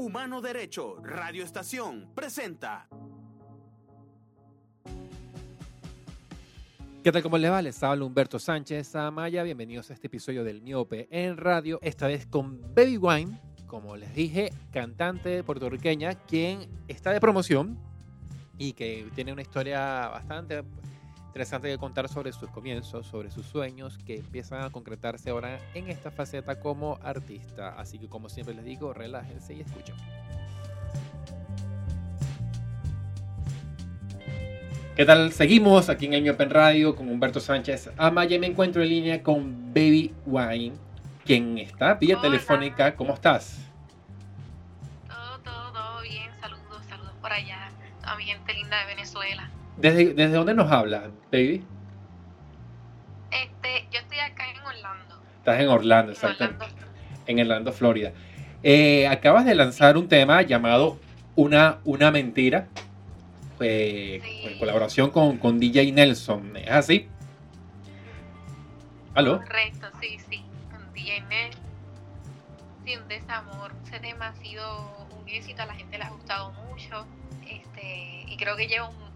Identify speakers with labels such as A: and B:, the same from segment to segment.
A: Humano Derecho, Radio Estación, presenta.
B: ¿Qué tal? ¿Cómo les va? Les habla Humberto Sánchez Amaya. Bienvenidos a este episodio del Miope en radio, esta vez con Baby Wine, como les dije, cantante puertorriqueña, quien está de promoción y que tiene una historia bastante interesante que contar sobre sus comienzos, sobre sus sueños que empiezan a concretarse ahora en esta faceta como artista. Así que como siempre les digo, relájense y escuchen. ¿Qué tal? Seguimos aquí en el Open Radio con Humberto Sánchez Amaya. Me encuentro en línea con Baby Wine, quien está vía
C: Hola.
B: telefónica. ¿Cómo estás?
C: Todo, todo, todo bien. Saludos, saludos por allá. A mi gente linda de Venezuela.
B: ¿Desde, desde dónde nos hablas, Baby?
C: Este, yo estoy acá en Orlando.
B: Estás en Orlando,
C: En
B: exactamente. En Orlando, Florida. Eh, acabas de lanzar un tema llamado Una, una Mentira. eh,
C: Sí.
B: En colaboración con, con DJ Nelson. ¿Es así? ¿Aló?
C: Correcto, sí, sí. Un DJ Nel. Sí, un desamor. Ese tema ha sido un éxito, a la gente le ha gustado mucho. Este, y creo que lleva un,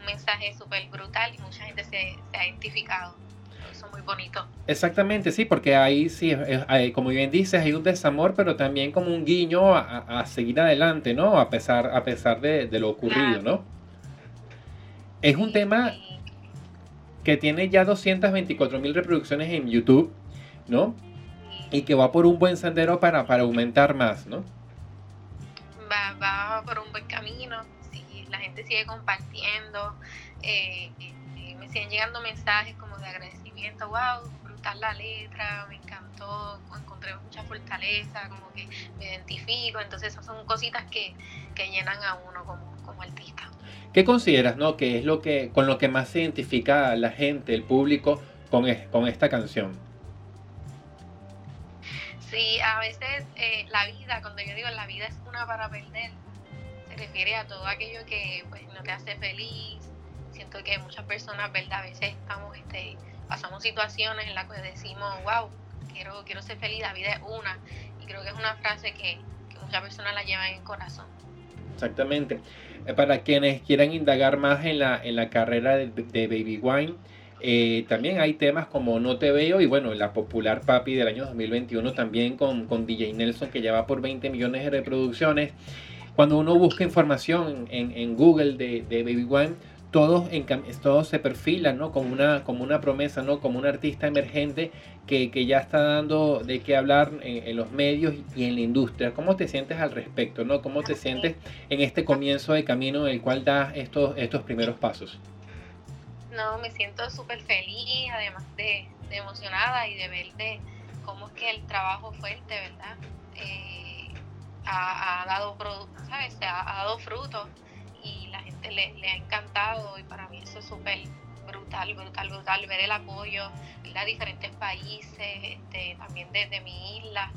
C: un mensaje súper brutal y mucha gente se, se ha identificado. Eso es muy bonito.
B: Exactamente, sí, porque ahí sí, hay- como bien dices, hay un desamor, pero también como un guiño a, seguir adelante, ¿no? A pesar, a pesar de, de lo ocurrido,
C: Claro.
B: ¿no? Es un
C: Sí,
B: tema
C: sí.
B: que tiene ya 224 mil reproducciones en YouTube, ¿no? Y que va por un buen sendero para, para aumentar más, ¿no?
C: va, va por un buen camino, la gente sigue compartiendo, eh, eh, me siguen llegando mensajes como de agradecimiento, wow, brutal la letra, me encantó, encontré mucha fortaleza, como que me identifico, entonces esas son cositas que, que llenan a uno como, como artista.
B: ¿Qué consideras, no? Que es lo que, con lo que más se identifica la gente, el público, con, es- con esta canción.
C: Sí, a veces eh, la vida, cuando yo digo la vida es una para perder, refiere a todo aquello que pues, no te hace feliz. Siento que muchas personas, ¿verdad? A veces estamos, este, pasamos situaciones en las que decimos, wow, quiero, quiero ser feliz, la vida es una. Y creo que es una frase que, que muchas personas la llevan en el corazón.
B: Exactamente. Eh, Para quienes quieran indagar más en la, en la carrera de, de Baby Wine, eh, también hay temas como No Te Veo y bueno, la popular Papi del año 2021 también con, con DJ Nelson que ya va por 20 millones de reproducciones. Cuando uno busca información en, en Google de, de Baby Wine, todos, encam- todos se perfilan ¿no? como, una, como una promesa, ¿no? como un artista emergente que, que ya está dando de qué hablar en, en los medios y en la industria. ¿Cómo te sientes al respecto? ¿no? ¿Cómo te sientes en este comienzo de camino en el cual das estos, estos primeros pasos?
C: No, me siento súper feliz, además de, de emocionada y de ver de cómo es que el trabajo fuerte, ¿verdad? Eh, ha, dado, ¿sabes? Ha, dado frutos y la gente le, ha encantado y para mí eso es súper brutal, brutal, brutal, ver el apoyo de diferentes países, este, también desde mi isla,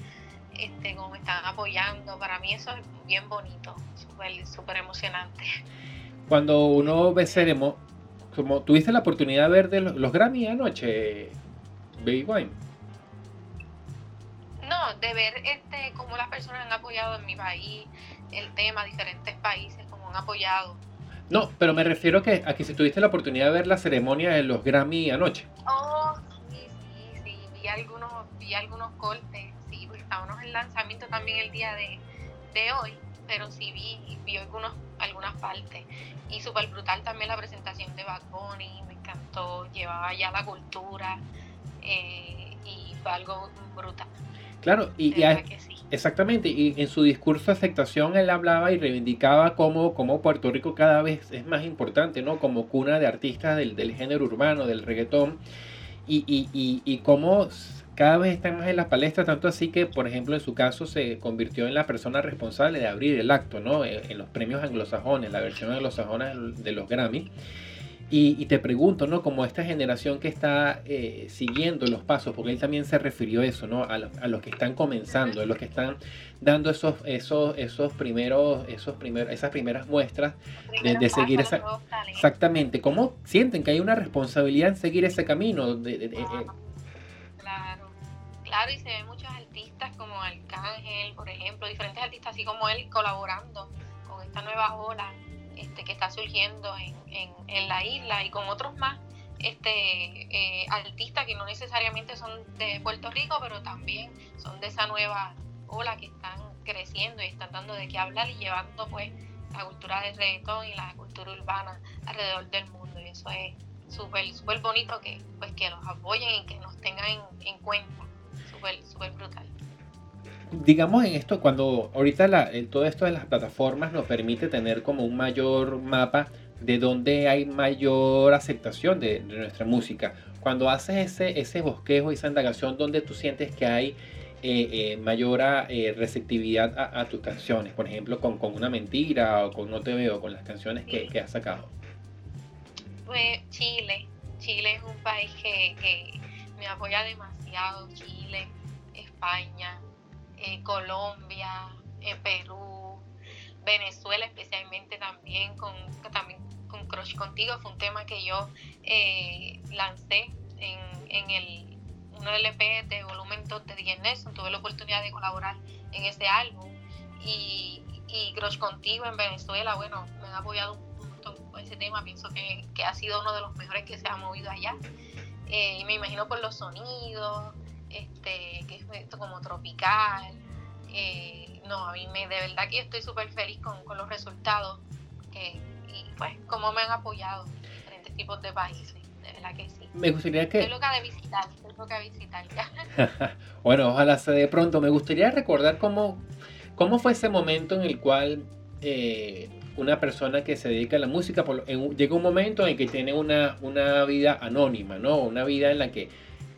C: este, cómo me están apoyando, para mí eso es bien bonito, súper, súper emocionante.
B: Cuando uno ve ceremo, como tuviste la oportunidad de ver de los, los Grammy anoche, Baby Wine.
C: No, de ver este cómo las personas han apoyado en mi país el tema, diferentes países, cómo han apoyado.
B: No, pero me refiero a que, a que si tuviste la oportunidad de ver la ceremonia de los Grammy anoche.
C: Oh, sí, sí, sí, vi algunos, vi algunos cortes, sí, porque estábamos en lanzamiento también el día de, de hoy, pero sí vi, vi algunos, algunas partes. Y súper brutal también la presentación de Bad Bunny, me encantó, llevaba ya la cultura eh, y fue algo brutal.
B: Claro, y, a-
C: sí.
B: exactamente, y en su discurso de aceptación él hablaba y reivindicaba cómo, cómo Puerto Rico cada vez es más importante, ¿no? Como cuna de artistas del, del género urbano, del reggaetón, y, y, y, y cómo cada vez está más en la palestra, tanto así que, por ejemplo, en su caso se convirtió en la persona responsable de abrir el acto, ¿no? En, en los premios anglosajones, la versión anglosajona de los Grammy. Y, y te pregunto, ¿no? Como esta generación que está eh, siguiendo los pasos, porque él también se refirió a eso, ¿no? A, los- a los que están comenzando, a los que están dando esos, esos, esos primeros, esos primeros, esas primeras muestras de, de seguir esa, exactamente. ¿Cómo sienten que hay una responsabilidad en seguir ese camino? De- eh,
C: Claro, Claro, y se ven muchos artistas como Arcángel, por ejemplo, diferentes artistas así como él colaborando con esta nueva ola este, que está surgiendo en, en, la isla y con otros más este, eh, artistas que no necesariamente son de Puerto Rico, pero también son de esa nueva ola que están creciendo y están dando de qué hablar y llevando pues la cultura del reggaetón y la cultura urbana alrededor del mundo. Y eso es súper súper bonito que pues que los apoyen y que nos tengan en, cuenta. Súper súper brutal.
B: Digamos en esto, cuando ahorita la, todo esto de las plataformas nos permite tener como un mayor mapa de donde hay mayor aceptación de, nuestra música. Cuando haces ese, ese bosquejo, esa indagación, donde tú sientes que hay eh, eh, mayor eh, receptividad a, tus canciones, por ejemplo, con, una mentira o con No Te Veo, con las canciones que, has sacado?
C: Pues Chile. Chile es un país que, me apoya demasiado. Chile, España, Colombia, Perú, Venezuela especialmente también con, también con Crush Contigo. Fue un tema que yo lancé en, en el uno LP de volumen 2 de DJ Nelson, tuve la oportunidad de colaborar en ese álbum y, y Contigo en Venezuela, bueno, me ha apoyado un montón con ese tema, pienso que, ha sido uno de los mejores que se ha movido allá. Eh, y me imagino por los sonidos, este, que es como tropical. Eh, no, a mí me, de verdad que estoy súper feliz con, los resultados y pues cómo me han apoyado diferentes tipos de países, de verdad que sí.
B: Me gustaría que...
C: Estoy loca de visitar visitar
B: bueno, ojalá se de pronto. Me gustaría recordar cómo, cómo fue ese momento en el cual eh, una persona que se dedica a la música llega un momento en que tiene una, una vida anónima, ¿no? Una vida en la que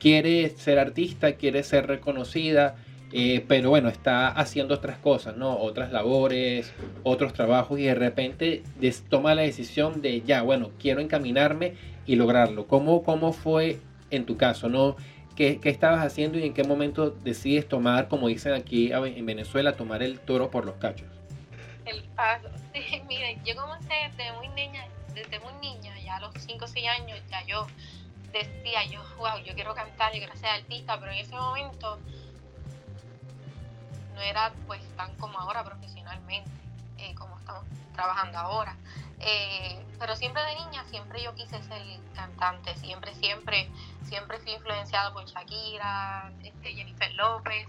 B: quiere ser artista, quiere ser reconocida, eh, pero bueno, está haciendo otras cosas, ¿no? Otras labores, otros trabajos y de repente toma la decisión de ya, bueno, quiero encaminarme y lograrlo. ¿Cómo, cómo fue en tu caso, ¿no? ¿Qué, estabas haciendo y en qué momento decides tomar, como dicen aquí en Venezuela, tomar el toro por los cachos?
C: El paso. Sí, mire, yo comencé desde muy niña, desde muy niña, ya a los 5 o 6 años, ya yo decía, yo, wow, yo quiero cantar, yo quiero ser artista, pero en ese momento no era pues tan como ahora profesionalmente, eh, como estamos trabajando ahora. Eh, pero siempre de niña, siempre yo quise ser cantante, siempre, siempre, siempre fui influenciado por Shakira, este, Jennifer López,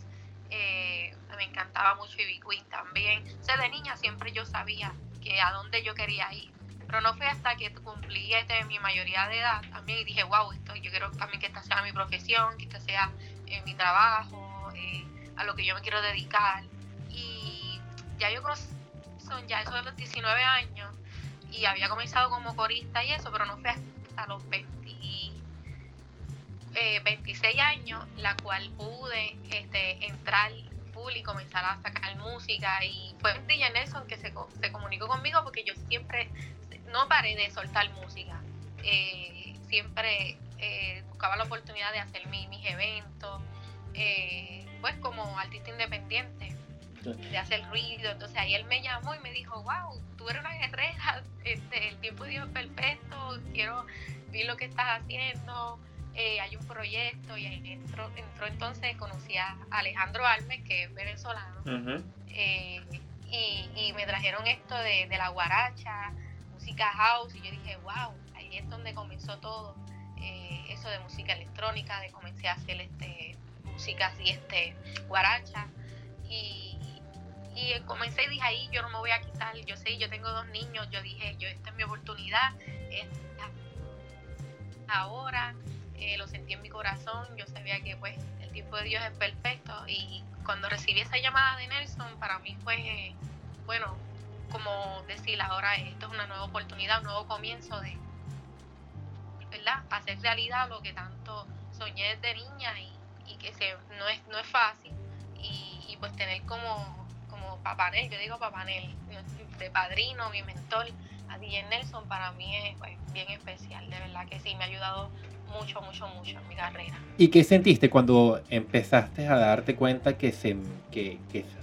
C: eh, me encantaba mucho Ivy Queen también. O sea, de niña siempre yo sabía que a dónde yo quería ir. Pero no fue hasta que cumplí este, mi mayoría de edad también y dije, wow, esto, yo quiero también que esta sea mi profesión, que esta sea eh, mi trabajo, a lo que yo me quiero dedicar. Y ya yo creo, son ya esos de los 19 años, y había comenzado como corista y eso, pero no fue hasta los 26 eh, años la cual pude este, entrar y comenzar a sacar música y fue DJ Nelson que se, se comunicó conmigo porque yo siempre no paré de soltar música, eh, siempre eh, buscaba la oportunidad de hacer mis eventos, pues como artista independiente de hacer ruido. Entonces ahí él me llamó y me dijo, wow, tú eres una guerrera, este, el tiempo de Dios es perfecto, quiero ver lo que estás haciendo, eh, hay un proyecto y ahí entró, entró entonces, conocí a Alejandro Almes, que es venezolano, eh, y, y, me trajeron esto de, de, la guaracha, música house, y yo dije, wow, ahí es donde comenzó todo, eh, eso de música electrónica, de comencé a hacer este música así, este, guaracha, y y comencé y dije ahí, yo no me voy a quitar, yo sé, yo tengo dos niños, yo dije, yo esta es mi oportunidad, ahora, eh, lo sentí en mi corazón, yo sabía que pues el tiempo de Dios es perfecto y cuando recibí esa llamada de Nelson, para mí fue, bueno, como decir, ahora esto es una nueva oportunidad, un nuevo comienzo de, ¿verdad? Hacer realidad lo que tanto soñé desde niña y, que se, no, es, no es fácil y pues tener como como Papanel, yo digo Papanel, de padrino, mi mentor, a DJ Nelson, para mí es pues, bien especial, de verdad que sí, me ha ayudado mucho, mucho, mucho en mi carrera.
B: ¿Y qué sentiste cuando empezaste a darte cuenta que se, que,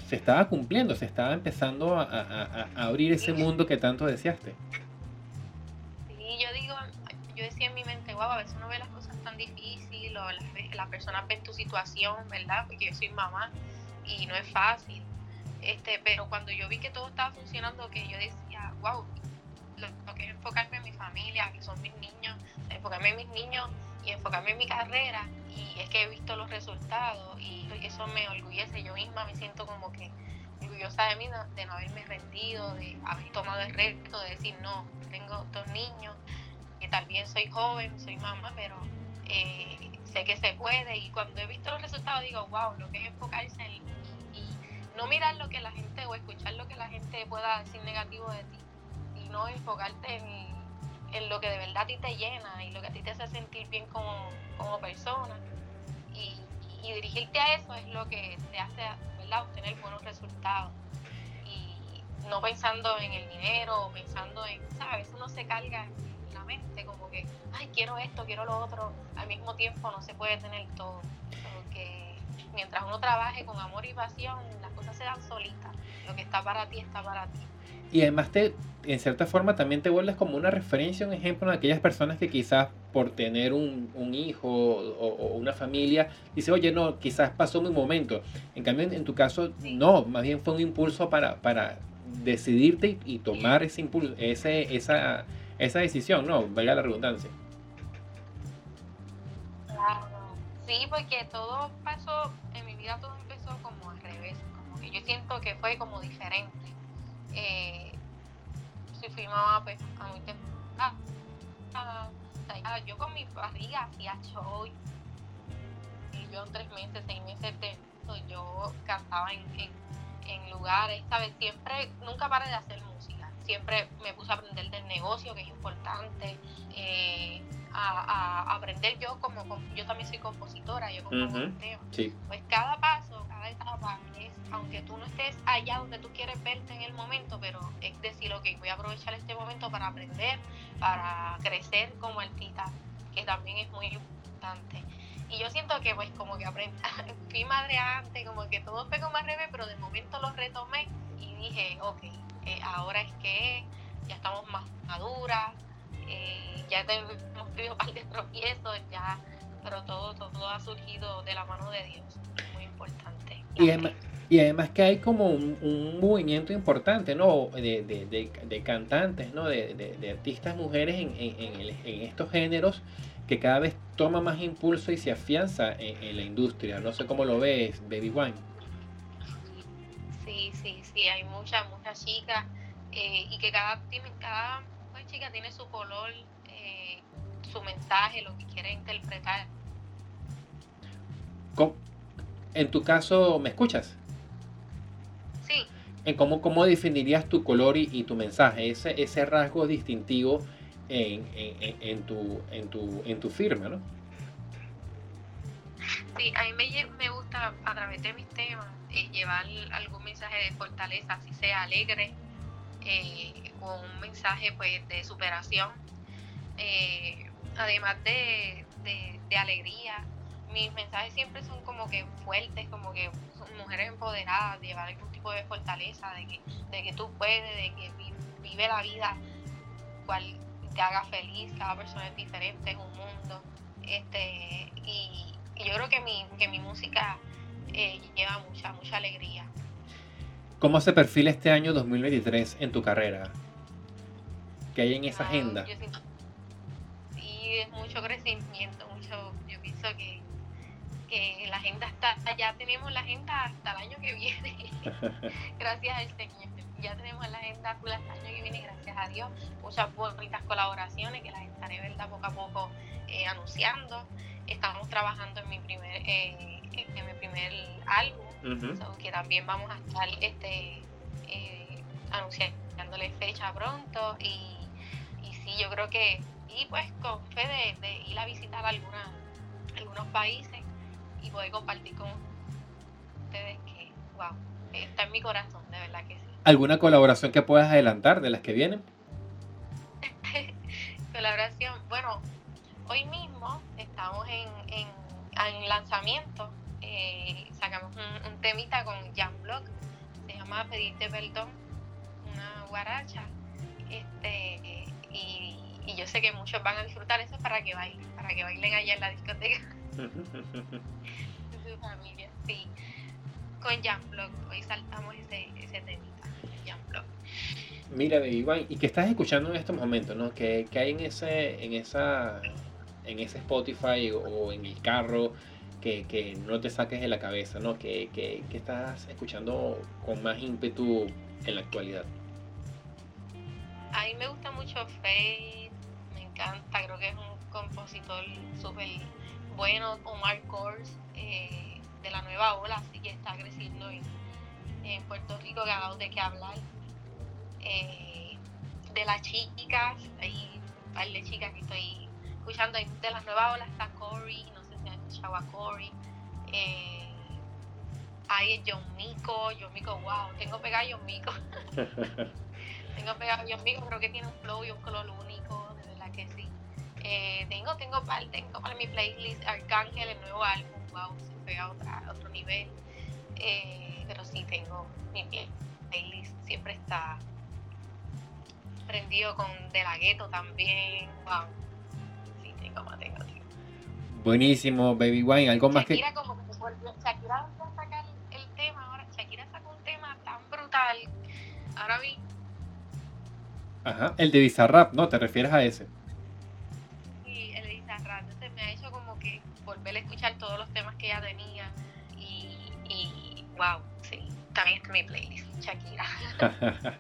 B: se estaba cumpliendo, se estaba empezando a, a, abrir ese mundo que tanto deseaste?
C: Sí, yo digo, yo decía en mi mente, wow, a veces uno ve las cosas tan difíciles, o las, las personas ven tu situación, ¿verdad? Porque yo soy mamá y no es fácil. Este, pero cuando yo vi que todo estaba funcionando, que yo decía, wow, lo, que enfocarme en mis niños y enfocarme en mi carrera, y es que he visto los resultados y eso me orgullece, yo misma me siento como que orgullosa de mí de no haberme rendido, de haber tomado el reto, de decir, no, tengo dos niños, que también soy joven, soy mamá, pero eh, sé que se puede y cuando he visto los resultados digo, wow, lo que es enfocarse en, y, no mirar lo que la gente o escuchar lo que la gente pueda decir negativo de ti, y no enfocarte en, lo que de verdad a ti te llena y lo que a ti te hace sentir bien como, como persona. Y, dirigirte a eso es lo que te hace ¿verdad? obtener buenos resultados. Y no pensando en el dinero, pensando en, ¿sabes? Uno se carga en la mente como que, ay, quiero esto, quiero lo otro. Al mismo tiempo no se puede tener todo. Porque mientras uno trabaje con amor y pasión, las cosas se dan solitas. Lo que está para ti está para ti.
B: Y además te, en cierta forma también te vuelves como una referencia, un ejemplo de aquellas personas que quizás por tener un, un hijo o, una familia, dice, oye, no, quizás pasó mi momento. En cambio, en, tu caso, no, más bien fue un impulso para, para decidirte y, tomar ese impulso, ese, esa, esa decisión, ¿no? Valga la redundancia.
C: Sí, porque todo pasó, en mi vida todo empezó como al revés, como que yo siento que fue como diferente. Eh, si fui mamá pues a muy temprano. yo con mi barriga hacía show. Y yo en tres meses, seis meses de yo cantaba en, en, lugares, ¿sabes? Siempre, nunca paré de hacer. Siempre me puse a aprender del negocio, que es importante. Eh, a, aprender yo como, yo también soy compositora, yo compongo uh Pues cada paso, cada etapa es, aunque tú no estés allá donde tú quieres verte en el momento, pero es decir, ok, voy a aprovechar este momento para aprender, para crecer como artista, que también es muy importante. Y yo siento que pues como que aprendí, fui madre antes, como que todo fue como al revés, pero de momento lo retomé y dije, ok, eh, ahora es que ya estamos más maduras, eh, ya hemos tenido un par de tropiezos, ya, pero todo, todo ha surgido de la mano de Dios, muy importante.
B: Y además, que hay como un, movimiento importante, ¿no? De, de, de, cantantes, ¿no? De, artistas mujeres en, en, en, estos géneros que cada vez toma más impulso y se afianza en, la industria. No sé cómo lo ves, Baby Wine.
C: Sí, sí, sí, hay muchas, muchas chicas eh, y que cada, cada chica tiene su color, eh, su mensaje, lo que quiere interpretar.
B: En tu caso, ¿me escuchas?
C: Sí.
B: ¿En cómo, cómo definirías tu color y, tu mensaje? Ese, ese rasgo distintivo en, en, tu, en, tu, en tu firma, ¿no?
C: Sí, a mí me, me gusta a través de mis temas eh, llevar algún mensaje de fortaleza, así sea alegre, eh, con un mensaje pues de superación, eh, además de, de, alegría. Mis mensajes siempre son como que fuertes, como que mujeres empoderadas, de llevar algún tipo de fortaleza, de que, de que tú puedes, de que vive la vida cual te haga feliz, cada persona es diferente, es un mundo. Este, y, yo creo que mi, que mi música eh, lleva mucha, mucha alegría.
B: ¿Cómo se perfila este año 2023 en tu carrera? ¿Qué hay en esa agenda?
C: sí, es mucho crecimiento, mucho. Yo pienso que, que la agenda está, ya tenemos la agenda hasta el año que viene, gracias al Señor. Ya tenemos la agenda hasta el año que viene, gracias a Dios. Muchas bonitas colaboraciones que las estaré verdad poco a poco eh, anunciando. Estamos trabajando en mi primer, eh, en mi primer álbum que también vamos a estar este, eh, anunciándole fecha pronto y, y sí, yo creo que, y pues con fe de, ir a visitar alguna, algunos países y poder compartir con ustedes que, wow, está en mi corazón, de verdad que sí.
B: ¿Alguna colaboración que puedas adelantar de las que vienen?
C: colaboración, bueno, hoy mismo estamos en, en, en lanzamiento eh, sacamos un, temita con Jan Block, se llama Pedirte Perdón, una guaracha, este, y, y yo sé que muchos van a disfrutar eso para que bailen, para que bailen allá en la discoteca. su familia, sí. Con Jamblog, hoy saltamos ese, ese temita, Jamblog.
B: Mira, Iván, ¿y qué estás escuchando en estos momentos, no? ¿Qué, qué hay en ese, en esa, en ese Spotify o en el carro que, que no te saques de la cabeza, ¿no? ¿Qué, qué, qué estás escuchando con más ímpetu en la actualidad?
C: A mí me gusta mucho Faith, me encanta, creo que es un compositor súper bueno, Omar Kors, eh, de la nueva ola, así que está creciendo en, en Puerto Rico, que ha dado de qué hablar. Eh, de las chicas, hay un par de chicas que estoy escuchando, de las nuevas olas está Cory, no sé si han escuchado a Cory. Eh, hay John Mico, John Mico, wow, tengo pegado a John Mico. tengo pegado a John Mico, creo que tiene un flow y un color único, de verdad que sí. Eh, tengo, tengo para, tengo para mi playlist Arcángel, el nuevo álbum, wow, se fue a, otra, otro nivel. Eh, pero sí tengo mi playlist, siempre está prendido con De La Ghetto también, wow. Sí, tengo más, tengo, tengo.
B: Buenísimo, Baby Wine, algo más
C: Shakira que... como que volvió, Shakira volvió a sacar el tema ahora, Shakira sacó un tema tan brutal, ahora vi.
B: Ajá, el de Bizarrap, ¿no? ¿Te refieres a ese?
C: volver a escuchar todos los temas que ella tenía y, y wow, sí, también está mi playlist, Shakira.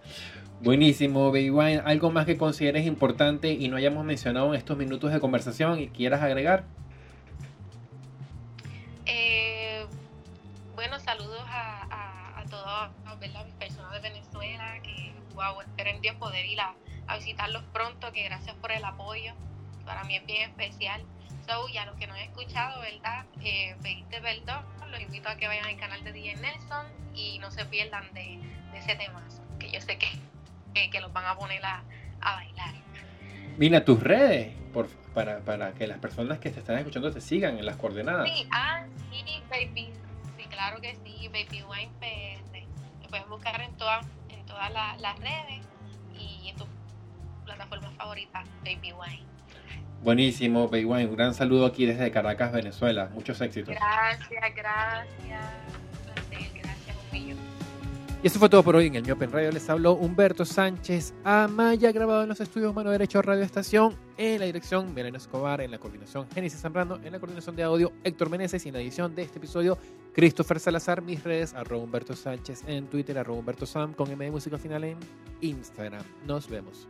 B: Buenísimo, Baby Wine. ¿Algo más que consideres importante y no hayamos mencionado en estos minutos de conversación y quieras agregar?
C: Eh, bueno, saludos a, a, a todas mis personas de Venezuela que, wow, espero en Dios poder ir a, a visitarlos pronto, que gracias por el apoyo. Para mí es bien especial. So, y a los que no han escuchado, ¿verdad? Eh, pediste perdón, los invito a que vayan al canal de DJ Nelson y no se pierdan de ese tema, que yo sé que, que, que los van a poner a, a, bailar.
B: Mira tus redes, por, para, para que las personas que te están escuchando te sigan en las coordenadas.
C: Sí, ah, sí, baby. Sí, claro que sí, Baby Wine PR. Lo puedes buscar en, todas en todas la, las redes y en tu plataforma favorita, Baby Wine.
B: Buenísimo, Baywine. Un gran saludo aquí desde Caracas, Venezuela. Muchos éxitos.
C: Gracias, gracias. Gracias, un
B: Y eso fue todo por hoy en el Miopen Radio. Les habló Humberto Sánchez Amaya, grabado en los estudios Mano Derecho Radio Estación, en la dirección Melena Escobar, en la coordinación Génesis Zambrano, en la coordinación de audio Héctor Meneses y en la edición de este episodio Christopher Salazar. Mis redes, arroba Humberto Sánchez en Twitter, arroba Humberto Sam con M de música final en Instagram. Nos vemos.